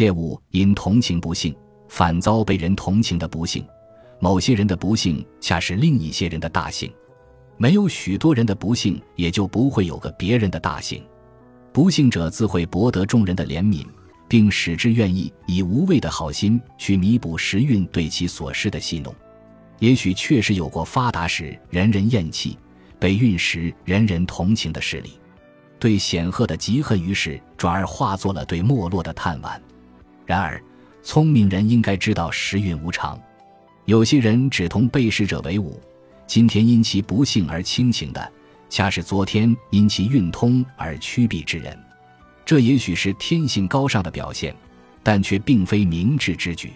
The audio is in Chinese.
切勿因同情不幸，反遭被人同情的不幸。某些人的不幸，恰是另一些人的大幸。没有许多人的不幸，也就不会有个别人的大幸。不幸者自会博得众人的怜悯，并使之愿意以无畏的好心去弥补时运对其所施的戏弄。也许确实有过发达时人人厌弃，被运时人人同情的事例。对显赫的嫉恨于是转而化作了对没落的叹惋。然而，聪明人应该知道时运无常，有些人只同被试者为伍，今天因其不幸而清情的，恰是昨天因其运通而趋避之人。这也许是天性高尚的表现，但却并非明智之举。